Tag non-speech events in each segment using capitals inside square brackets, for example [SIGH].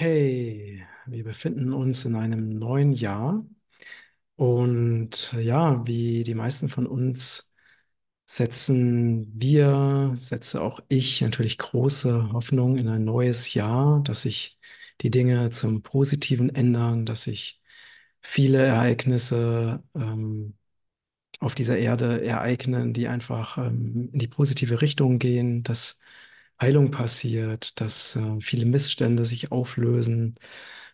Hey, wir befinden uns in einem neuen Jahr. Und ja, wie die meisten von uns setzen wir, setze auch ich natürlich große Hoffnung in ein neues Jahr, dass sich die Dinge zum Positiven ändern, dass sich viele Ereignisse ähm, auf dieser Erde ereignen, die einfach ähm, in die positive Richtung gehen, dass Heilung passiert, dass äh, viele Missstände sich auflösen.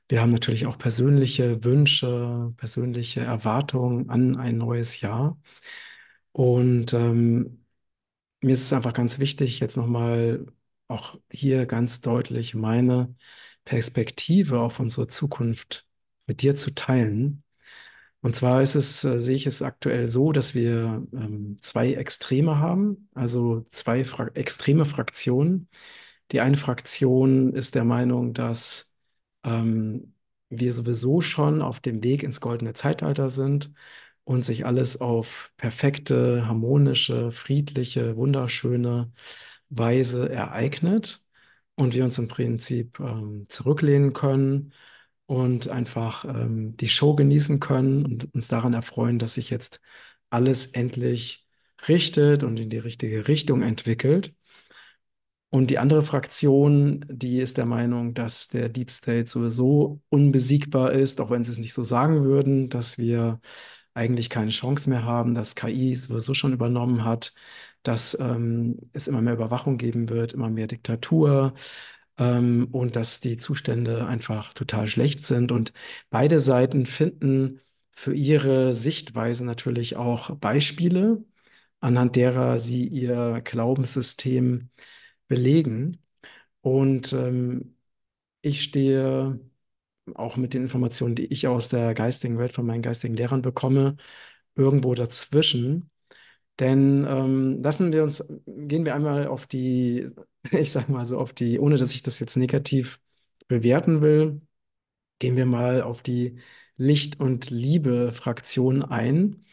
Wir haben natürlich auch persönliche Wünsche, persönliche Erwartungen an ein neues Jahr. Und ähm, mir ist es einfach ganz wichtig, jetzt nochmal auch hier ganz deutlich meine Perspektive auf unsere Zukunft mit dir zu teilen. Und zwar ist es, äh, sehe ich es aktuell so, dass wir ähm, zwei Extreme haben, also zwei Fra extreme Fraktionen. Die eine Fraktion ist der Meinung, dass ähm, wir sowieso schon auf dem Weg ins goldene Zeitalter sind und sich alles auf perfekte, harmonische, friedliche, wunderschöne Weise ereignet und wir uns im Prinzip ähm, zurücklehnen können und einfach ähm, die Show genießen können und uns daran erfreuen, dass sich jetzt alles endlich richtet und in die richtige Richtung entwickelt. Und die andere Fraktion, die ist der Meinung, dass der Deep State sowieso unbesiegbar ist, auch wenn sie es nicht so sagen würden, dass wir eigentlich keine Chance mehr haben, dass KI sowieso schon übernommen hat, dass ähm, es immer mehr Überwachung geben wird, immer mehr Diktatur, ähm, und dass die Zustände einfach total schlecht sind. Und beide Seiten finden für ihre Sichtweise natürlich auch Beispiele, anhand derer sie ihr Glaubenssystem belegen. Und ähm, ich stehe auch mit den Informationen, die ich aus der geistigen Welt von meinen geistigen Lehrern bekomme, irgendwo dazwischen. Denn ähm, lassen wir uns, gehen wir einmal auf die, [LAUGHS] ich sage mal so, auf die, ohne dass ich das jetzt negativ bewerten will, gehen wir mal auf die Licht- und Liebe-Fraktion ein.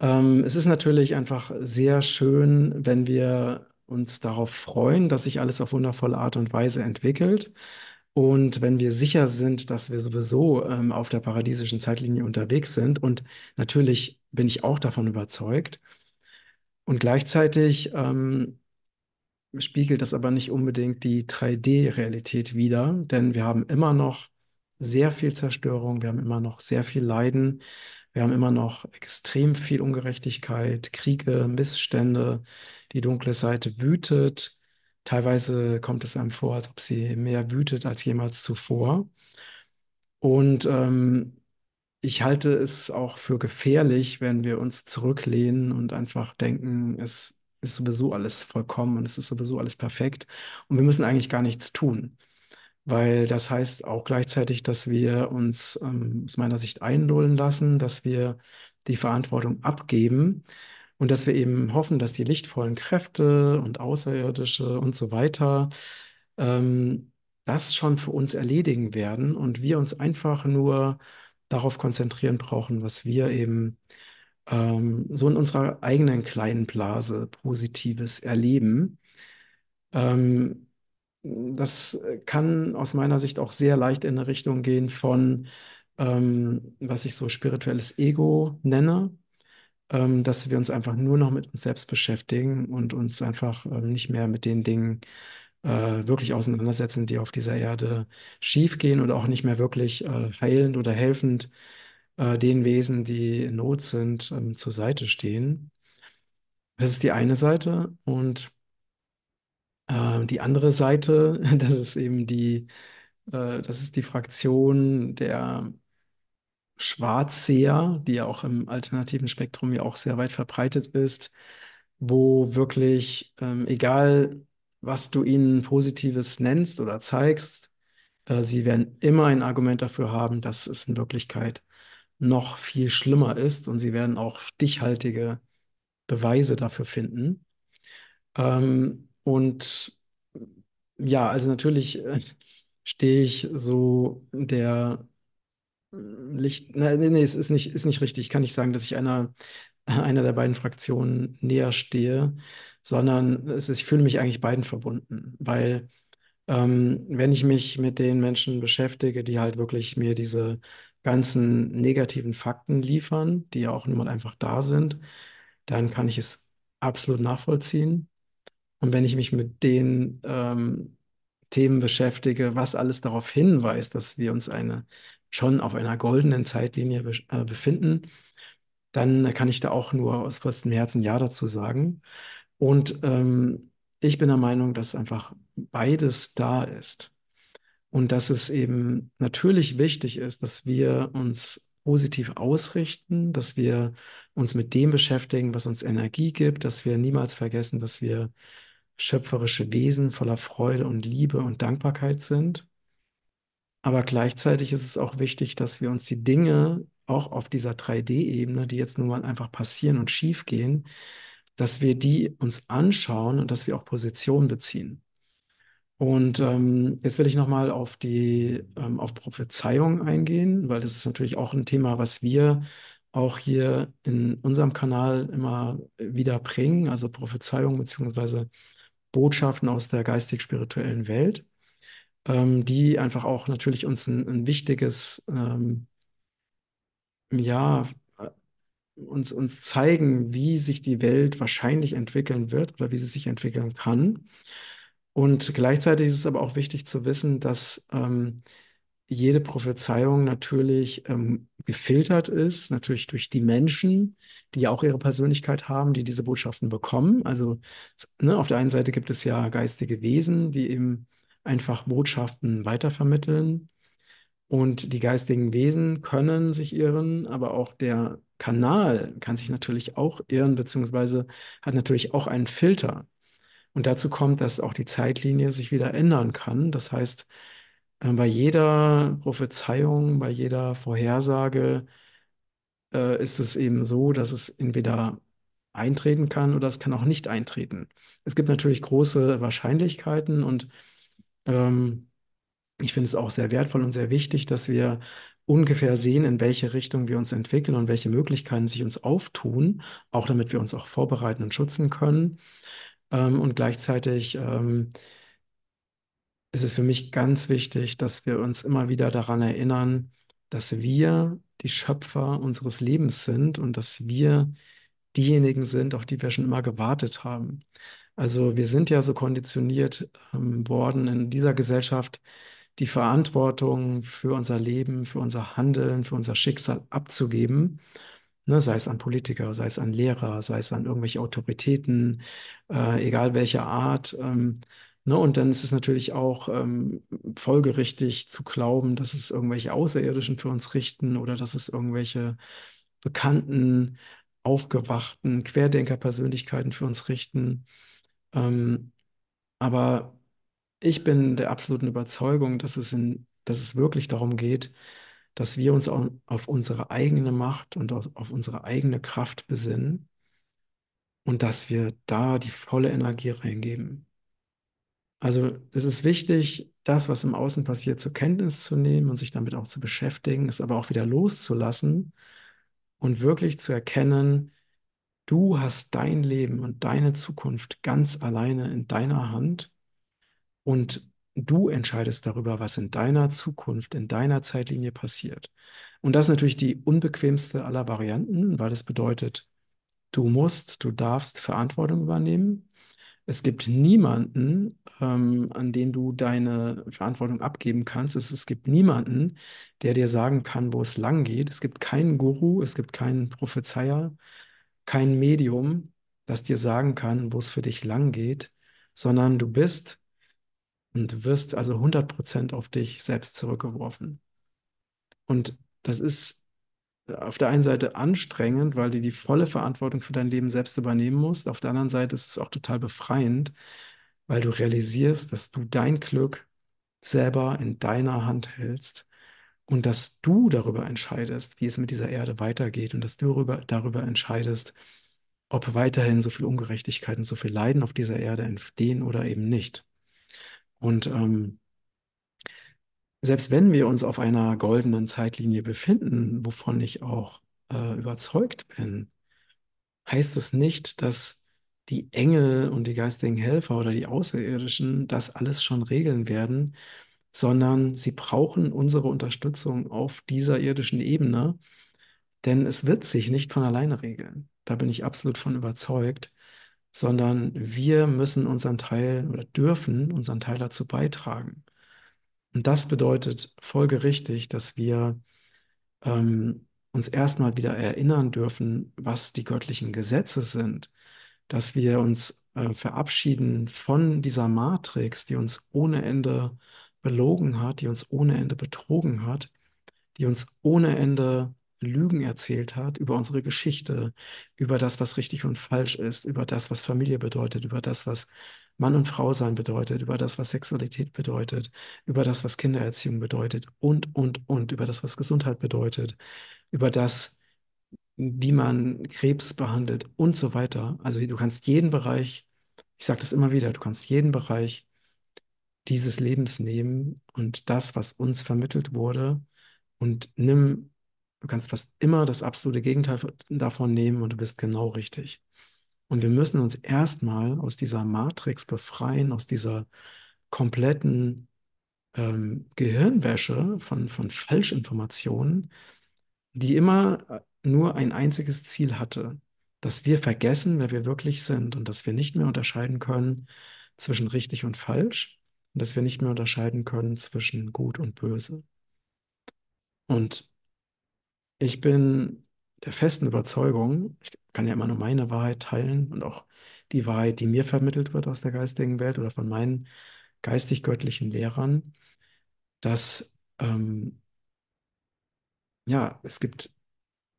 Ähm, es ist natürlich einfach sehr schön, wenn wir uns darauf freuen, dass sich alles auf wundervolle Art und Weise entwickelt. Und wenn wir sicher sind, dass wir sowieso ähm, auf der paradiesischen Zeitlinie unterwegs sind, und natürlich bin ich auch davon überzeugt, und gleichzeitig ähm, spiegelt das aber nicht unbedingt die 3D-Realität wider, denn wir haben immer noch sehr viel Zerstörung, wir haben immer noch sehr viel Leiden, wir haben immer noch extrem viel Ungerechtigkeit, Kriege, Missstände, die dunkle Seite wütet. Teilweise kommt es einem vor, als ob sie mehr wütet als jemals zuvor. Und ähm, ich halte es auch für gefährlich, wenn wir uns zurücklehnen und einfach denken, es ist sowieso alles vollkommen und es ist sowieso alles perfekt und wir müssen eigentlich gar nichts tun. Weil das heißt auch gleichzeitig, dass wir uns ähm, aus meiner Sicht einlullen lassen, dass wir die Verantwortung abgeben und dass wir eben hoffen, dass die lichtvollen Kräfte und Außerirdische und so weiter ähm, das schon für uns erledigen werden und wir uns einfach nur darauf konzentrieren brauchen, was wir eben ähm, so in unserer eigenen kleinen Blase Positives erleben. Ähm, das kann aus meiner Sicht auch sehr leicht in eine Richtung gehen von, ähm, was ich so spirituelles Ego nenne, ähm, dass wir uns einfach nur noch mit uns selbst beschäftigen und uns einfach ähm, nicht mehr mit den Dingen äh, wirklich auseinandersetzen, die auf dieser Erde schiefgehen oder auch nicht mehr wirklich äh, heilend oder helfend äh, den Wesen, die in Not sind, ähm, zur Seite stehen. Das ist die eine Seite. Und äh, die andere Seite, [LAUGHS] das ist eben die, äh, das ist die Fraktion der Schwarzseher, die ja auch im alternativen Spektrum ja auch sehr weit verbreitet ist, wo wirklich, ähm, egal was du ihnen Positives nennst oder zeigst, äh, sie werden immer ein Argument dafür haben, dass es in Wirklichkeit noch viel schlimmer ist und sie werden auch stichhaltige Beweise dafür finden. Ähm, und ja, also natürlich äh, stehe ich so der Licht, nein, nee, es ist nicht, ist nicht richtig. Ich kann nicht sagen, dass ich einer, [LAUGHS] einer der beiden Fraktionen näher stehe, sondern es ist, ich fühle mich eigentlich beiden verbunden, weil Ähm, wenn ich mich mit den Menschen beschäftige, die halt wirklich mir diese ganzen negativen Fakten liefern, die ja auch nun mal einfach da sind, dann kann ich es absolut nachvollziehen. Und wenn ich mich mit den ähm, Themen beschäftige, was alles darauf hinweist, dass wir uns eine, schon auf einer goldenen Zeitlinie be äh, befinden, dann kann ich da auch nur aus vollstem Herzen Ja dazu sagen. Und ähm, ich bin der Meinung, dass einfach beides da ist. Und dass es eben natürlich wichtig ist, dass wir uns positiv ausrichten, dass wir uns mit dem beschäftigen, was uns Energie gibt, dass wir niemals vergessen, dass wir schöpferische Wesen voller Freude und Liebe und Dankbarkeit sind. Aber gleichzeitig ist es auch wichtig, dass wir uns die Dinge auch auf dieser 3D-Ebene, die jetzt nun mal einfach passieren und schief gehen, dass wir die uns anschauen und dass wir auch Position beziehen. Und ähm, jetzt will ich nochmal auf die ähm, auf Prophezeiung eingehen, weil das ist natürlich auch ein Thema, was wir auch hier in unserem Kanal immer wieder bringen, also Prophezeiung beziehungsweise Botschaften aus der geistig-spirituellen Welt, ähm, die einfach auch natürlich uns ein, ein wichtiges, ähm, ja, uns, uns zeigen, wie sich die Welt wahrscheinlich entwickeln wird oder wie sie sich entwickeln kann. Und gleichzeitig ist es aber auch wichtig zu wissen, dass ähm, jede Prophezeiung natürlich ähm, gefiltert ist, natürlich durch die Menschen, die ja auch ihre Persönlichkeit haben, die diese Botschaften bekommen. Also ne, auf der einen Seite gibt es ja geistige Wesen, die eben einfach Botschaften weitervermitteln. Und die geistigen Wesen können sich irren, aber auch der Kanal kann sich natürlich auch irren, beziehungsweise hat natürlich auch einen Filter. Und dazu kommt, dass auch die Zeitlinie sich wieder ändern kann. Das heißt, äh, bei jeder Prophezeiung, bei jeder Vorhersage äh, ist es eben so, dass es entweder eintreten kann oder es kann auch nicht eintreten. Es gibt natürlich große Wahrscheinlichkeiten und ähm, ich finde es auch sehr wertvoll und sehr wichtig, dass wir ungefähr sehen, in welche Richtung wir uns entwickeln und welche Möglichkeiten sich uns auftun, auch damit wir uns auch vorbereiten und schützen können. Ähm, und gleichzeitig ähm, ist es für mich ganz wichtig, dass wir uns immer wieder daran erinnern, dass wir die Schöpfer unseres Lebens sind und dass wir diejenigen sind, auf die wir schon immer gewartet haben. Also wir sind ja so konditioniert ähm, worden in dieser Gesellschaft, die Verantwortung für unser Leben, für unser Handeln, für unser Schicksal abzugeben. Ne, sei es an Politiker, sei es an Lehrer, sei es an irgendwelche Autoritäten, äh, egal welcher Art. Ähm, ne, und dann ist es natürlich auch ähm, folgerichtig zu glauben, dass es irgendwelche Außerirdischen für uns richten oder dass es irgendwelche bekannten, aufgewachten Querdenker-Persönlichkeiten für uns richten. Ähm, aber ich bin der absoluten Überzeugung, dass es, in, dass es wirklich darum geht, dass wir uns auf, unsere eigene Macht und auf, auf unsere eigene Kraft besinnen und dass wir da die volle Energie reingeben. Also es ist wichtig, das, was im Außen passiert, zur Kenntnis zu nehmen und sich damit auch zu beschäftigen, es aber auch wieder loszulassen und wirklich zu erkennen, du hast dein Leben und deine Zukunft ganz alleine in deiner Hand und du entscheidest darüber, was in deiner Zukunft, in deiner Zeitlinie passiert. Und das ist natürlich die unbequemste aller Varianten, weil es bedeutet, du musst, du darfst Verantwortung übernehmen. Es gibt niemanden, ähm, an den du deine Verantwortung abgeben kannst. Es, es gibt niemanden, der dir sagen kann, wo es lang geht. Es gibt keinen Guru, es gibt keinen Prophezeier, kein Medium, das dir sagen kann, wo es für dich lang geht, sondern du bist und du wirst also 100% auf dich selbst zurückgeworfen. Und das ist auf der einen Seite anstrengend, weil du die volle Verantwortung für dein Leben selbst übernehmen musst. Auf der anderen Seite ist es auch total befreiend, weil du realisierst, dass du dein Glück selber in deiner Hand hältst und dass du darüber entscheidest, wie es mit dieser Erde weitergeht und dass du darüber, darüber entscheidest, ob weiterhin so viel Ungerechtigkeit und so viel Leiden auf dieser Erde entstehen oder eben nicht. Und ähm, selbst wenn wir uns auf einer goldenen Zeitlinie befinden, wovon ich auch äh, überzeugt bin, heißt es nicht, dass die Engel und die geistigen Helfer oder die Außerirdischen das alles schon regeln werden, sondern sie brauchen unsere Unterstützung auf dieser irdischen Ebene, denn es wird sich nicht von alleine regeln. Da bin ich absolut von überzeugt, sondern wir müssen unseren Teil oder dürfen unseren Teil dazu beitragen. Und das bedeutet folgerichtig, dass wir ähm, uns erstmal wieder erinnern dürfen, was die göttlichen Gesetze sind, dass wir uns äh, verabschieden von dieser Matrix, die uns ohne Ende belogen hat, die uns ohne Ende betrogen hat, die uns ohne Ende Lügen erzählt hat über unsere Geschichte, über das, was richtig und falsch ist, über das, was Familie bedeutet, über das, was Mann und Frau sein bedeutet, über das, was Sexualität bedeutet, über das, was Kindererziehung bedeutet und, und, und, über das, was Gesundheit bedeutet, über das, wie man Krebs behandelt und so weiter. Also du kannst jeden Bereich, ich sage das immer wieder, du kannst jeden Bereich dieses Lebens nehmen und das, was uns vermittelt wurde, und nimm, du kannst fast immer das absolute Gegenteil davon nehmen und du bist genau richtig. Und wir müssen uns erstmal aus dieser Matrix befreien, aus dieser kompletten ähm, Gehirnwäsche von, von Falschinformationen, die immer äh, nur ein einziges Ziel hatte, dass wir vergessen, wer wir wirklich sind und dass wir nicht mehr unterscheiden können zwischen richtig und falsch und dass wir nicht mehr unterscheiden können zwischen gut und böse. Und ich bin der festen Überzeugung, ich kann ja immer nur meine Wahrheit teilen und auch die Wahrheit, die mir vermittelt wird aus der geistigen Welt oder von meinen geistig-göttlichen Lehrern, dass ähm, ja, es gibt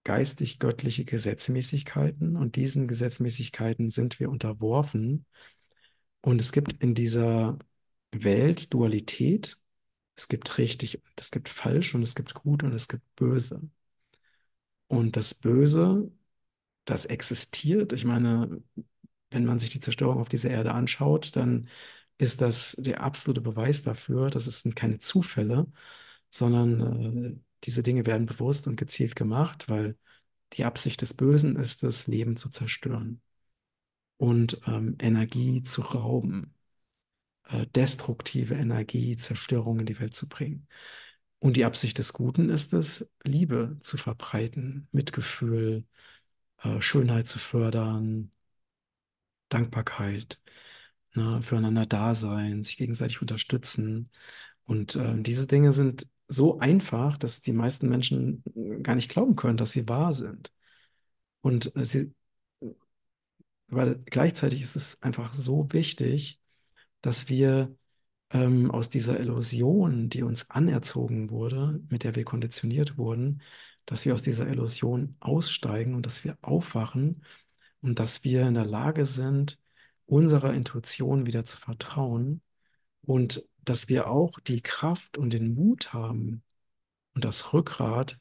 geistig-göttliche Gesetzmäßigkeiten und diesen Gesetzmäßigkeiten sind wir unterworfen. Und es gibt in dieser Welt Dualität. Es gibt richtig und es gibt falsch und es gibt gut und es gibt böse. Und das Böse, das existiert. Ich meine, wenn man sich die Zerstörung auf dieser Erde anschaut, dann ist das der absolute Beweis dafür, dass es sind keine Zufälle, sondern äh, diese Dinge werden bewusst und gezielt gemacht, weil die Absicht des Bösen ist es, Leben zu zerstören und ähm, Energie zu rauben, äh, destruktive Energie, Zerstörung in die Welt zu bringen. Und die Absicht des Guten ist es, Liebe zu verbreiten, Mitgefühl, äh, Schönheit zu fördern, Dankbarkeit, ne, füreinander da sein, sich gegenseitig unterstützen. Und äh, diese Dinge sind so einfach, dass die meisten Menschen gar nicht glauben können, dass sie wahr sind. Und äh, sie, aber gleichzeitig ist es einfach so wichtig, dass wir ähm, aus dieser Illusion, die uns anerzogen wurde, mit der wir konditioniert wurden, dass wir aus dieser Illusion aussteigen und dass wir aufwachen und dass wir in der Lage sind, unserer Intuition wieder zu vertrauen und dass wir auch die Kraft und den Mut haben und das Rückgrat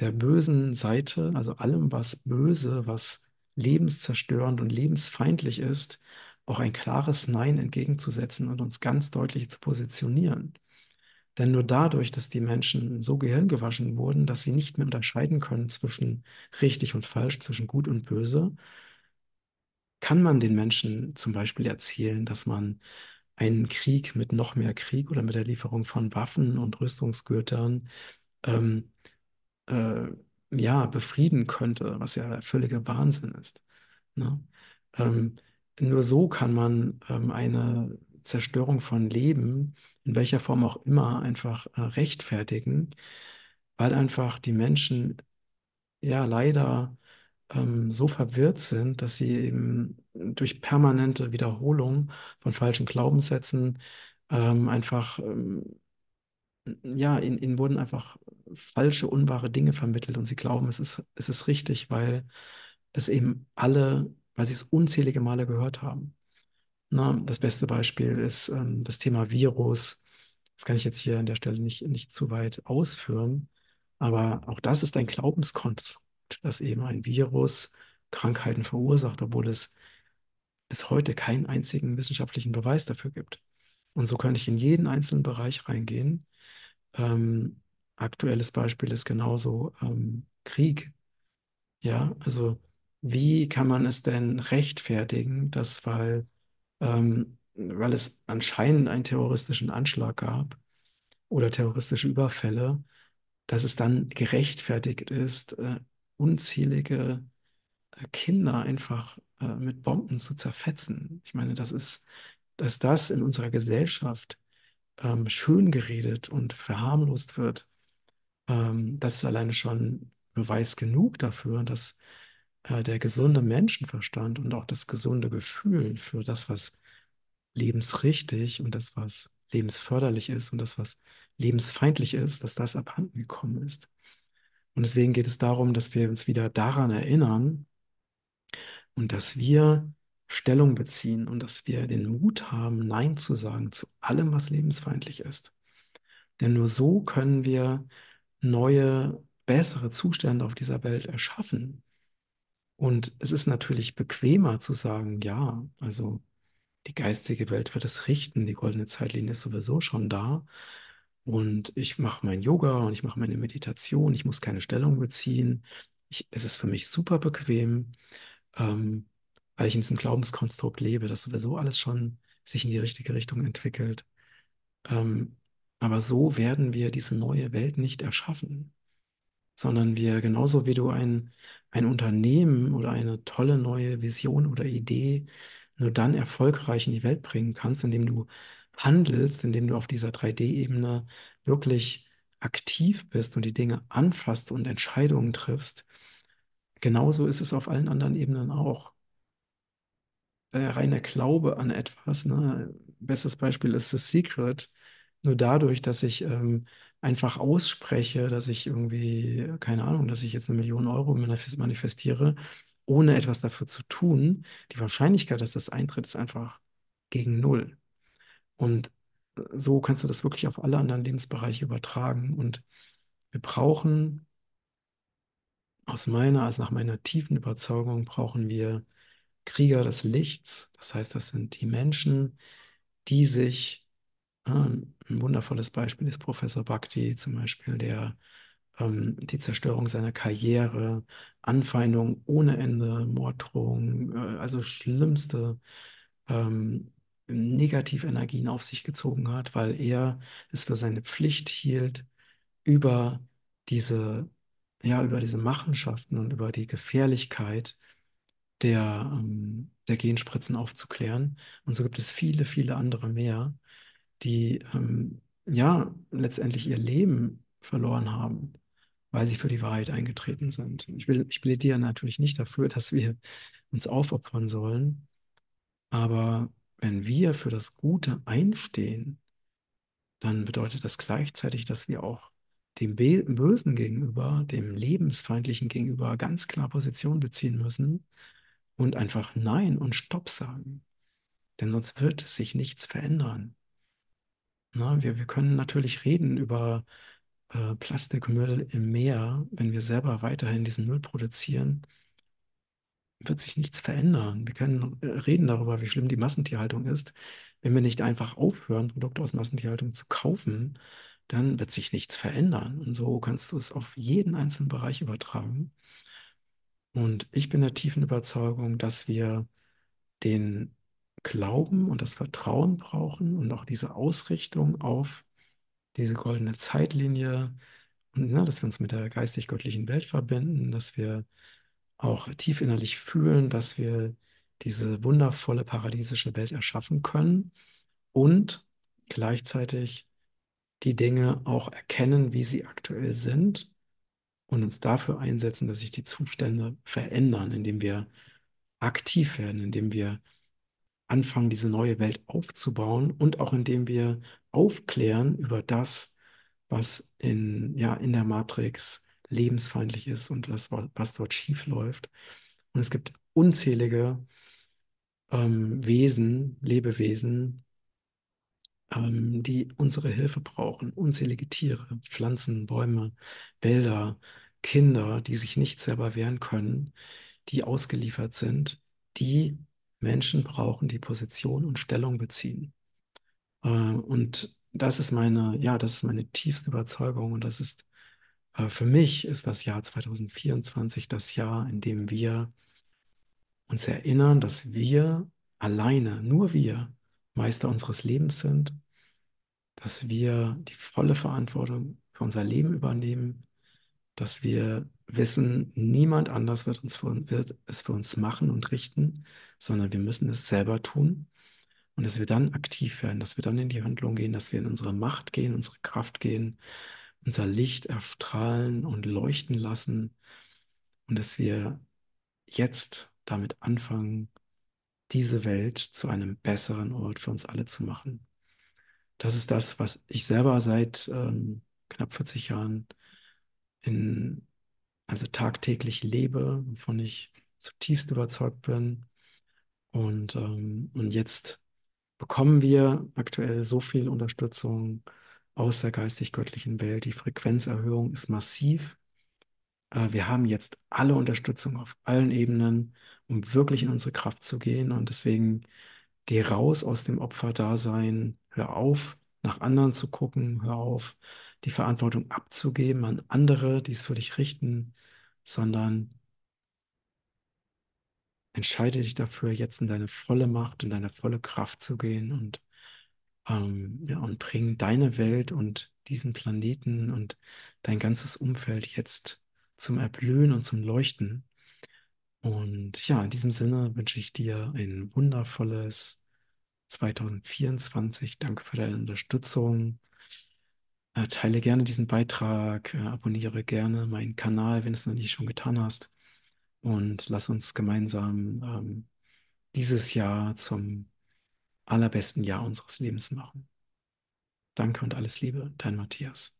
der bösen Seite, also allem, was böse, was lebenszerstörend und lebensfeindlich ist, auch ein klares Nein entgegenzusetzen und uns ganz deutlich zu positionieren. Denn nur dadurch, dass die Menschen so gehirngewaschen wurden, dass sie nicht mehr unterscheiden können zwischen richtig und falsch, zwischen gut und böse, kann man den Menschen zum Beispiel erzählen, dass man einen Krieg mit noch mehr Krieg oder mit der Lieferung von Waffen und Rüstungsgütern ähm, äh, ja, befrieden könnte, was ja völliger Wahnsinn ist. Ne? Ähm, nur so kann man ähm, eine Zerstörung von Leben, in welcher Form auch immer, einfach äh, rechtfertigen, weil einfach die Menschen ja leider ähm, so verwirrt sind, dass sie eben durch permanente Wiederholung von falschen Glaubenssätzen ähm, einfach, ähm, ja, ihnen, ihnen wurden einfach falsche, unwahre Dinge vermittelt und sie glauben, es ist, es ist richtig, weil es eben alle, weil sie es unzählige Male gehört haben. Na, das beste Beispiel ist ähm, das Thema Virus. Das kann ich jetzt hier an der Stelle nicht, nicht zu weit ausführen, aber auch das ist ein Glaubenskonstrukt dass eben ein Virus Krankheiten verursacht, obwohl es bis heute keinen einzigen wissenschaftlichen Beweis dafür gibt. Und so könnte ich in jeden einzelnen Bereich reingehen. Ähm, aktuelles Beispiel ist genauso ähm, Krieg. Ja, also wie kann man es denn rechtfertigen, dass weil, ähm, weil es anscheinend einen terroristischen Anschlag gab oder terroristische Überfälle, dass es dann gerechtfertigt ist, äh, unzählige äh, Kinder einfach äh, mit Bomben zu zerfetzen. Ich meine, das ist, dass das in unserer Gesellschaft ähm, schön geredet und verharmlost wird, ähm, das ist alleine schon Beweis genug dafür, dass äh, der gesunde Menschenverstand und auch das gesunde Gefühl für das, was lebensrichtig und das, was lebensförderlich ist und das, was lebensfeindlich ist, dass das abhanden gekommen ist. Und deswegen geht es darum, dass wir uns wieder daran erinnern und dass wir Stellung beziehen und dass wir den Mut haben, Nein zu sagen zu allem, was lebensfeindlich ist. Denn nur so können wir neue, bessere Zustände auf dieser Welt erschaffen. Und es ist natürlich bequemer zu sagen, ja, also die geistige Welt wird es richten, die goldene Zeitlinie ist sowieso schon da. Und ich mache mein Yoga und ich mache meine Meditation, ich muss keine Stellung beziehen. Ich, es ist für mich super bequem, ähm, weil ich in diesem Glaubenskonstrukt lebe, dass sowieso alles schon sich in die richtige Richtung entwickelt. Ähm, aber so werden wir diese neue Welt nicht erschaffen, sondern wir, genauso wie du ein, ein Unternehmen oder eine tolle neue Vision oder Idee nur dann erfolgreich in die Welt bringen kannst, indem du handelst, indem du auf dieser 3D-Ebene wirklich aktiv bist und die Dinge anfasst und Entscheidungen triffst. Genauso ist es auf allen anderen Ebenen auch. Der reine Glaube an etwas, ne? Bestes Beispiel ist The Secret. Nur dadurch, dass ich ähm, einfach ausspreche, dass ich irgendwie, keine Ahnung, dass ich jetzt eine Million Euro manifestiere, ohne etwas dafür zu tun, die Wahrscheinlichkeit, dass das eintritt, ist einfach gegen null. Und so kannst du das wirklich auf alle anderen Lebensbereiche übertragen. Und wir brauchen, aus meiner, als nach meiner tiefen Überzeugung, brauchen wir Krieger des Lichts. Das heißt, das sind die Menschen, die sich, äh, ein wundervolles Beispiel ist Professor Bhakti zum Beispiel, der ähm, die Zerstörung seiner Karriere, Anfeindung ohne Ende, Morddrohungen, äh, also schlimmste ähm, Negativenergien auf sich gezogen hat, weil er es für seine Pflicht hielt, über diese, ja, über diese Machenschaften und über die Gefährlichkeit der, ähm, der Genspritzen aufzuklären. Und so gibt es viele, viele andere mehr, die ähm, ja letztendlich ihr Leben verloren haben, weil sie für die Wahrheit eingetreten sind. Ich will, ich plädiere natürlich nicht dafür, dass wir uns aufopfern sollen, aber wenn wir für das Gute einstehen, dann bedeutet das gleichzeitig, dass wir auch dem Bösen gegenüber, dem Lebensfeindlichen gegenüber ganz klar Position beziehen müssen und einfach Nein und Stopp sagen. Denn sonst wird sich nichts verändern. Na, wir, wir können natürlich reden über äh, Plastikmüll im Meer, wenn wir selber weiterhin diesen Müll produzieren wird sich nichts verändern. Wir können äh, reden darüber, wie schlimm die Massentierhaltung ist. Wenn wir nicht einfach aufhören, Produkte aus Massentierhaltung zu kaufen, dann wird sich nichts verändern. Und so kannst du es auf jeden einzelnen Bereich übertragen. Und ich bin der tiefen Überzeugung, dass wir den Glauben und das Vertrauen brauchen und auch diese Ausrichtung auf diese goldene Zeitlinie ne, dass wir uns mit der geistig-göttlichen Welt verbinden, dass wir auch tief innerlich fühlen, dass wir diese wundervolle paradiesische Welt erschaffen können und gleichzeitig die Dinge auch erkennen, wie sie aktuell sind und uns dafür einsetzen, dass sich die Zustände verändern, indem wir aktiv werden, indem wir anfangen, diese neue Welt aufzubauen und auch indem wir aufklären über das, was in, ja, in der Matrix lebensfeindlich ist und was, was dort schief läuft. Und es gibt unzählige ähm, Wesen, Lebewesen, ähm, die unsere Hilfe brauchen. Unzählige Tiere, Pflanzen, Bäume, Wälder, Kinder, die sich nicht selber wehren können, die ausgeliefert sind, die Menschen brauchen, die Position und Stellung beziehen. Äh, und das ist meine, ja, das ist meine tiefste Überzeugung und das ist äh, für mich ist das Jahr 2024 das Jahr, in dem wir uns erinnern, dass wir alleine, nur wir, Meister unseres Lebens sind, dass wir die volle Verantwortung für unser Leben übernehmen, dass wir wissen, niemand anders wird, uns für, wird es für uns machen und richten, sondern wir müssen es selber tun. Und dass wir dann aktiv werden, dass wir dann in die Handlung gehen, dass wir in unsere Macht gehen, unsere Kraft gehen, unser Licht erstrahlen und leuchten lassen und dass wir jetzt damit anfangen, diese Welt zu einem besseren Ort für uns alle zu machen. Das ist das, was ich selber seit ähm, knapp 40 Jahren in, also tagtäglich lebe, wovon ich zutiefst überzeugt bin. Und, ähm, und jetzt bekommen wir aktuell so viel Unterstützung aus der geistig-göttlichen Welt. Die Frequenzerhöhung ist massiv. Äh, wir haben jetzt alle Unterstützung auf allen Ebenen, um wirklich in unsere Kraft zu gehen. Und deswegen geh raus aus dem Opferdasein, hör auf, nach anderen zu gucken, hör auf, die Verantwortung abzugeben an andere, die es für dich richten, sondern entscheide dich dafür, jetzt in deine volle Macht, in deine volle Kraft zu gehen und, ähm, ja, und bring deine Welt und diesen Planeten und dein ganzes Umfeld jetzt zum Erblühen und zum Leuchten. Und ja, in diesem Sinne wünsche ich dir ein wundervolles 2024. Danke für deine Unterstützung. Äh, teile gerne diesen Beitrag, äh, abonniere gerne meinen Kanal, wenn du es noch nicht schon getan hast. Und lass uns gemeinsam ähm, dieses Jahr zum allerbesten Jahr unseres Lebens machen. Danke und alles Liebe, dein Matthias.